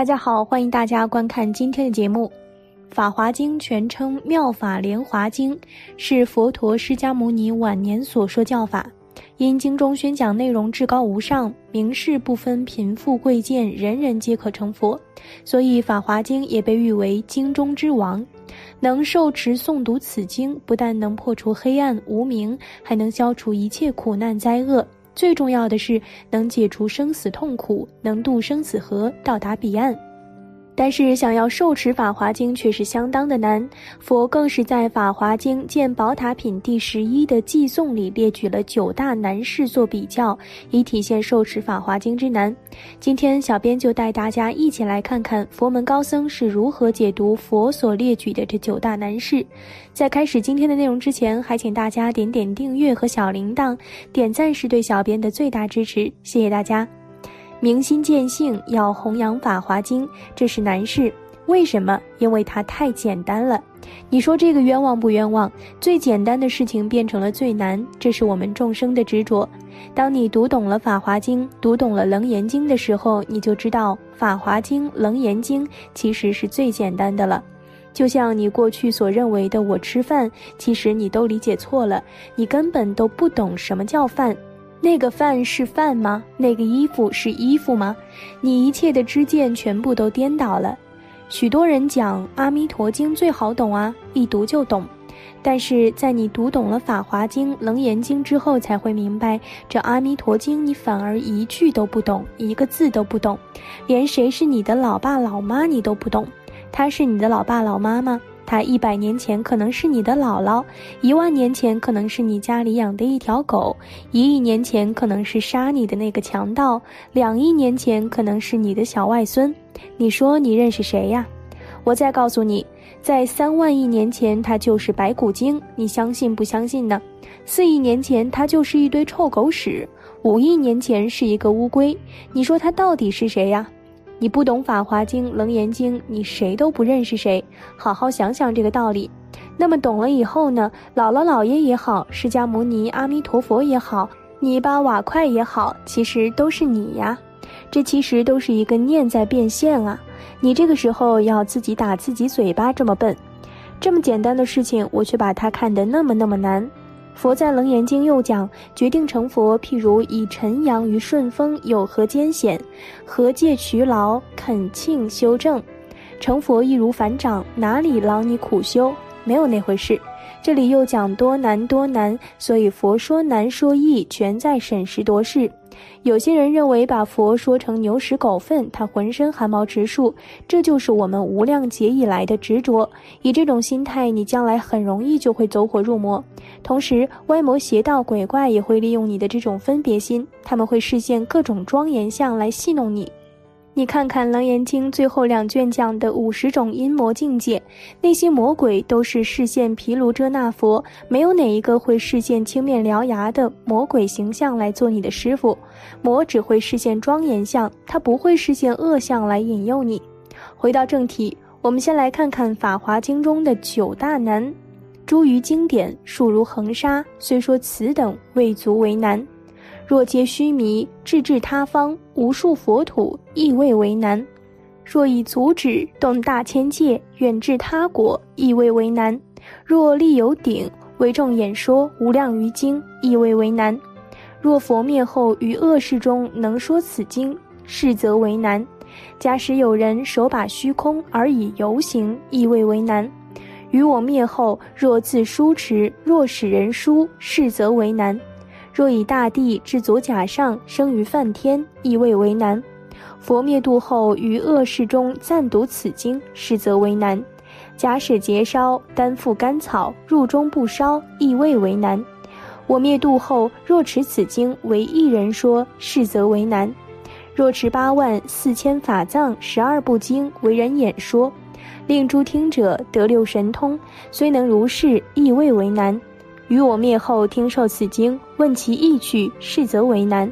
大家好，欢迎大家观看今天的节目。《法华经》全称《妙法莲华经》，是佛陀释迦牟尼晚年所说教法。因经中宣讲内容至高无上，名士不分贫富贵贱，人人皆可成佛，所以《法华经》也被誉为经中之王。能受持诵读此经，不但能破除黑暗无明，还能消除一切苦难灾厄。最重要的是，能解除生死痛苦，能渡生死河，到达彼岸。但是，想要受持《法华经》却是相当的难。佛更是在《法华经·见宝塔品》第十一的寄颂里列举了九大难事做比较，以体现受持《法华经》之难。今天，小编就带大家一起来看看佛门高僧是如何解读佛所列举的这九大难事。在开始今天的内容之前，还请大家点点订阅和小铃铛，点赞是对小编的最大支持，谢谢大家。明心见性，要弘扬法华经，这是难事。为什么？因为它太简单了。你说这个冤枉不冤枉？最简单的事情变成了最难，这是我们众生的执着。当你读懂了法华经，读懂了楞严经的时候，你就知道法华经、楞严经其实是最简单的了。就像你过去所认为的，我吃饭，其实你都理解错了，你根本都不懂什么叫饭。那个饭是饭吗？那个衣服是衣服吗？你一切的知见全部都颠倒了。许多人讲《阿弥陀经》最好懂啊，一读就懂。但是在你读懂了《法华经》《楞严经》之后，才会明白，这《阿弥陀经》你反而一句都不懂，一个字都不懂，连谁是你的老爸老妈你都不懂。他是你的老爸老妈吗？他一百年前可能是你的姥姥，一万年前可能是你家里养的一条狗，一亿年前可能是杀你的那个强盗，两亿年前可能是你的小外孙。你说你认识谁呀？我再告诉你，在三万亿年前，它就是白骨精，你相信不相信呢？四亿年前，它就是一堆臭狗屎；五亿年前是一个乌龟。你说它到底是谁呀？你不懂《法华经》《楞严经》，你谁都不认识谁。好好想想这个道理。那么懂了以后呢？姥姥姥爷也好，释迦牟尼、阿弥陀佛也好，泥巴瓦块也好，其实都是你呀。这其实都是一个念在变现啊。你这个时候要自己打自己嘴巴，这么笨，这么简单的事情，我却把它看得那么那么难。佛在《楞严经》又讲，决定成佛，譬如以晨阳于顺风，有何艰险？何借劬劳？恳庆修正。成佛易如反掌，哪里劳你苦修？没有那回事。这里又讲多难多难，所以佛说难说易，全在审时度势。有些人认为把佛说成牛屎狗粪，他浑身汗毛直竖，这就是我们无量劫以来的执着。以这种心态，你将来很容易就会走火入魔。同时，歪魔邪道鬼怪也会利用你的这种分别心，他们会视现各种庄严相来戏弄你。你看看《楞严经》最后两卷讲的五十种阴魔境界，那些魔鬼都是视现毗卢遮那佛，没有哪一个会视现青面獠牙的魔鬼形象来做你的师傅。魔只会视现庄严相，他不会视现恶相来引诱你。回到正题，我们先来看看《法华经》中的九大难。诸于经典，数如恒沙，虽说此等未足为难。若皆须弥，至至他方，无数佛土亦未为难；若以足指动大千界，远至他国亦未为难；若立有顶，为众演说无量于经，亦未为难；若佛灭后于恶世中能说此经，是则为难；假使有人手把虚空而以游行，亦未为难；于我灭后若自书持，若使人书，是则为难。若以大地至左甲上生于梵天，亦未为难；佛灭度后于恶世中暂读此经，是则为难；假使节烧，担负甘草，入中不烧，亦未为难。我灭度后，若持此经为一人说，是则为难。若持八万四千法藏十二部经为人演说，令诸听者得六神通，虽能如是，亦未为难。于我灭后听受此经，问其意趣，是则为难。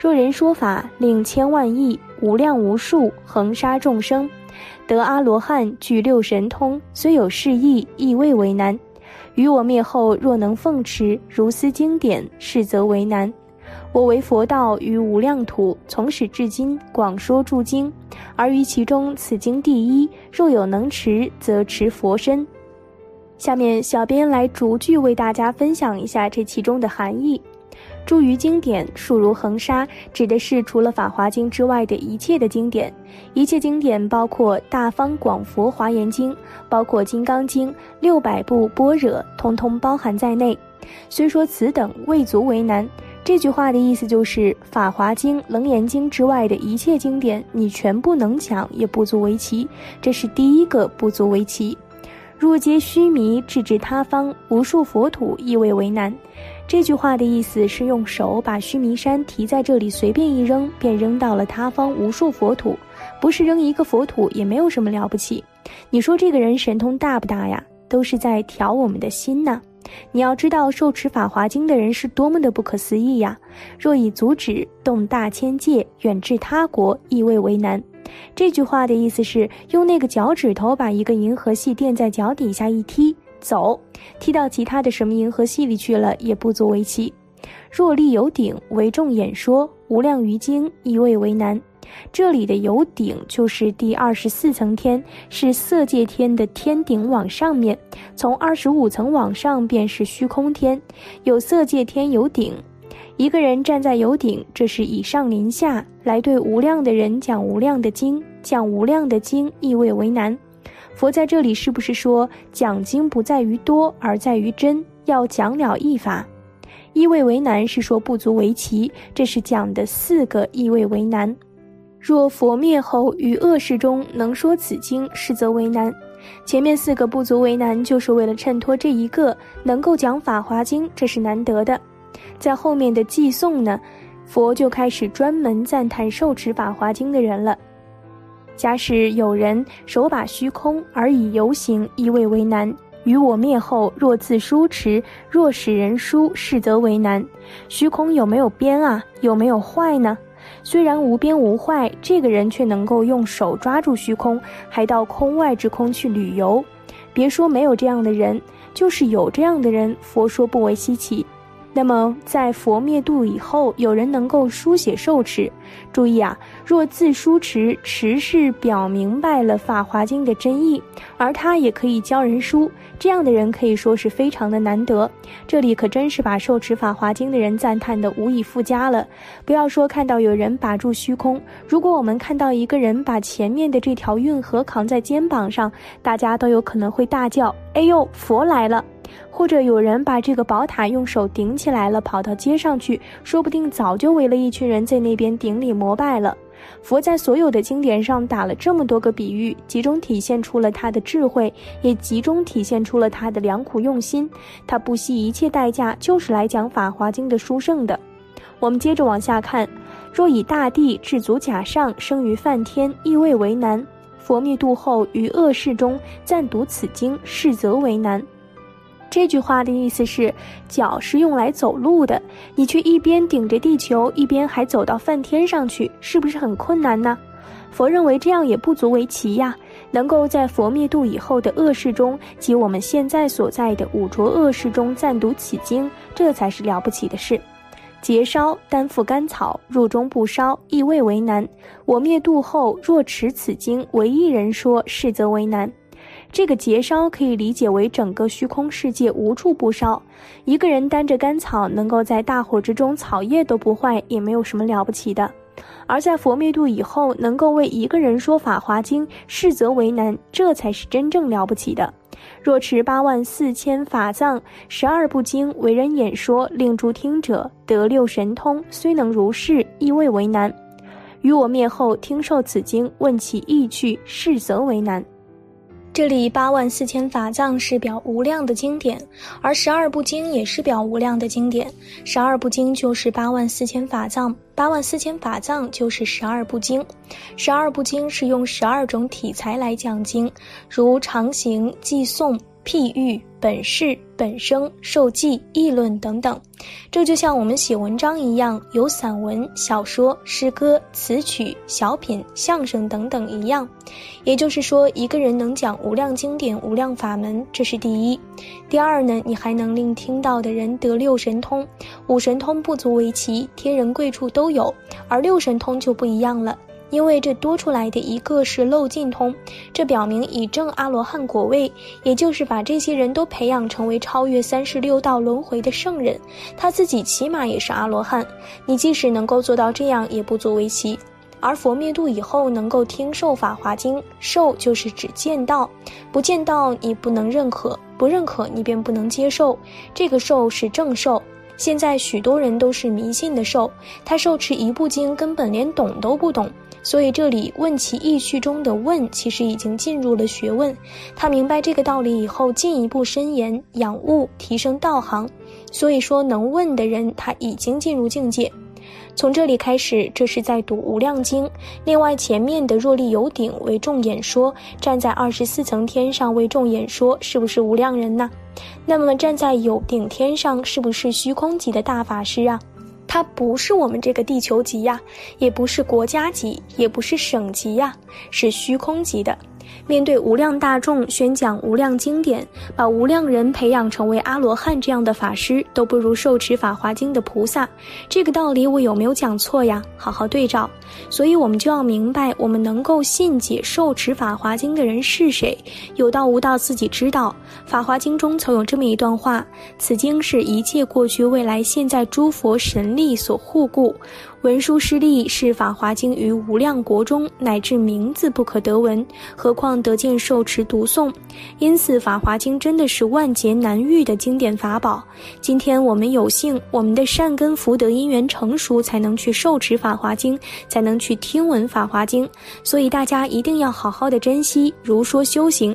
若人说法，令千万亿无量无数恒沙众生，得阿罗汉具六神通，虽有是意，亦未为难。于我灭后，若能奉持如斯经典，是则为难。我为佛道于无量土，从始至今广说诸经，而于其中此经第一。若有能持，则持佛身。下面小编来逐句为大家分享一下这其中的含义。诸于经典，数如恒沙，指的是除了《法华经》之外的一切的经典。一切经典包括《大方广佛华严经》，包括《金刚经》，六百部般若，通通包含在内。虽说此等未足为难，这句话的意思就是《法华经》《楞严经》之外的一切经典，你全部能讲，也不足为奇。这是第一个不足为奇。若皆须弥，置之他方无数佛土，亦未为难。这句话的意思是用手把须弥山提在这里，随便一扔，便扔到了他方无数佛土。不是扔一个佛土，也没有什么了不起。你说这个人神通大不大呀？都是在调我们的心呢。你要知道，受持法华经的人是多么的不可思议呀！若以足指动大千界，远至他国，亦未为难。这句话的意思是用那个脚趾头把一个银河系垫在脚底下一踢，走，踢到其他的什么银河系里去了，也不足为奇。若立有顶为众演说无量于经，亦未为难。这里的有顶就是第二十四层天，是色界天的天顶往上面，从二十五层往上便是虚空天，有色界天有顶。一个人站在油顶，这是以上临下来对无量的人讲无量的经，讲无量的经意味为难。佛在这里是不是说讲经不在于多，而在于真？要讲了一法，意味为难是说不足为奇。这是讲的四个意味为难。若佛灭后于恶世中能说此经，是则为难。前面四个不足为难，就是为了衬托这一个能够讲法华经，这是难得的。在后面的寄颂呢，佛就开始专门赞叹受持法华经的人了。假使有人手把虚空而以游行，亦未为难。于我灭后，若自书持，若使人书，是则为难。虚空有没有边啊？有没有坏呢？虽然无边无坏，这个人却能够用手抓住虚空，还到空外之空去旅游。别说没有这样的人，就是有这样的人，佛说不为稀奇。那么，在佛灭度以后，有人能够书写受持。注意啊，若自书持，持是表明白了《法华经》的真意，而他也可以教人书，这样的人可以说是非常的难得。这里可真是把受持《法华经》的人赞叹的无以复加了。不要说看到有人把住虚空，如果我们看到一个人把前面的这条运河扛在肩膀上，大家都有可能会大叫：“哎呦，佛来了！”或者有人把这个宝塔用手顶起来了，跑到街上去，说不定早就围了一群人在那边顶礼膜拜了。佛在所有的经典上打了这么多个比喻，集中体现出了他的智慧，也集中体现出了他的良苦用心。他不惜一切代价，就是来讲《法华经》的殊胜的。我们接着往下看：若以大地至足甲上，生于梵天，亦未为难。佛灭度后，于恶世中暂读此经，是则为难。这句话的意思是，脚是用来走路的，你却一边顶着地球，一边还走到梵天上去，是不是很困难呢？佛认为这样也不足为奇呀，能够在佛灭度以后的恶世中，及我们现在所在的五浊恶世中暂读此经，这才是了不起的事。节烧担负甘草，入中不烧，亦未为难。我灭度后，若持此经，为一人说，是则为难。这个节烧可以理解为整个虚空世界无处不烧，一个人担着干草，能够在大火之中草叶都不坏，也没有什么了不起的。而在佛灭度以后，能够为一个人说法华经，是则为难，这才是真正了不起的。若持八万四千法藏十二部经为人演说，令诸听者得六神通，虽能如是，亦未为难。于我灭后听受此经，问其意趣，是则为难。这里八万四千法藏是表无量的经典，而十二部经也是表无量的经典。十二部经就是八万四千法藏，八万四千法藏就是十二部经。十二部经是用十二种体裁来讲经，如长行、寄诵。譬喻、本事、本生、受记、议论等等，这就像我们写文章一样，有散文、小说、诗歌、词曲、小品、相声等等一样。也就是说，一个人能讲无量经典、无量法门，这是第一。第二呢，你还能令听到的人得六神通，五神通不足为奇，天人贵处都有，而六神通就不一样了。因为这多出来的一个是漏尽通，这表明已证阿罗汉果位，也就是把这些人都培养成为超越三十六道轮回的圣人。他自己起码也是阿罗汉，你即使能够做到这样，也不足为奇。而佛灭度以后能够听受法华经，受就是指见道，不见道你不能认可，不认可你便不能接受，这个受是正受。现在许多人都是迷信的受，他受持一部经根本连懂都不懂。所以这里问其意趣中的问，其实已经进入了学问。他明白这个道理以后，进一步深研养悟，提升道行。所以说，能问的人他已经进入境界。从这里开始，这是在读《无量经》。另外，前面的若力有顶为众演说，站在二十四层天上为众演说，是不是无量人呢？那么站在有顶天上，是不是虚空级的大法师啊？它不是我们这个地球级呀，也不是国家级，也不是省级呀，是虚空级的。面对无量大众宣讲无量经典，把无量人培养成为阿罗汉这样的法师，都不如受持法华经的菩萨。这个道理我有没有讲错呀？好好对照。所以，我们就要明白，我们能够信解受持法华经的人是谁，有道无道自己知道。法华经中曾有这么一段话：此经是一切过去、未来、现在诸佛神力所护故。文殊师利是法华经于无量国中，乃至名字不可得闻，何况得见受持读诵？因此，法华经真的是万劫难遇的经典法宝。今天我们有幸，我们的善根福德因缘成熟，才能去受持法华经，才能去听闻法华经。所以大家一定要好好的珍惜，如说修行。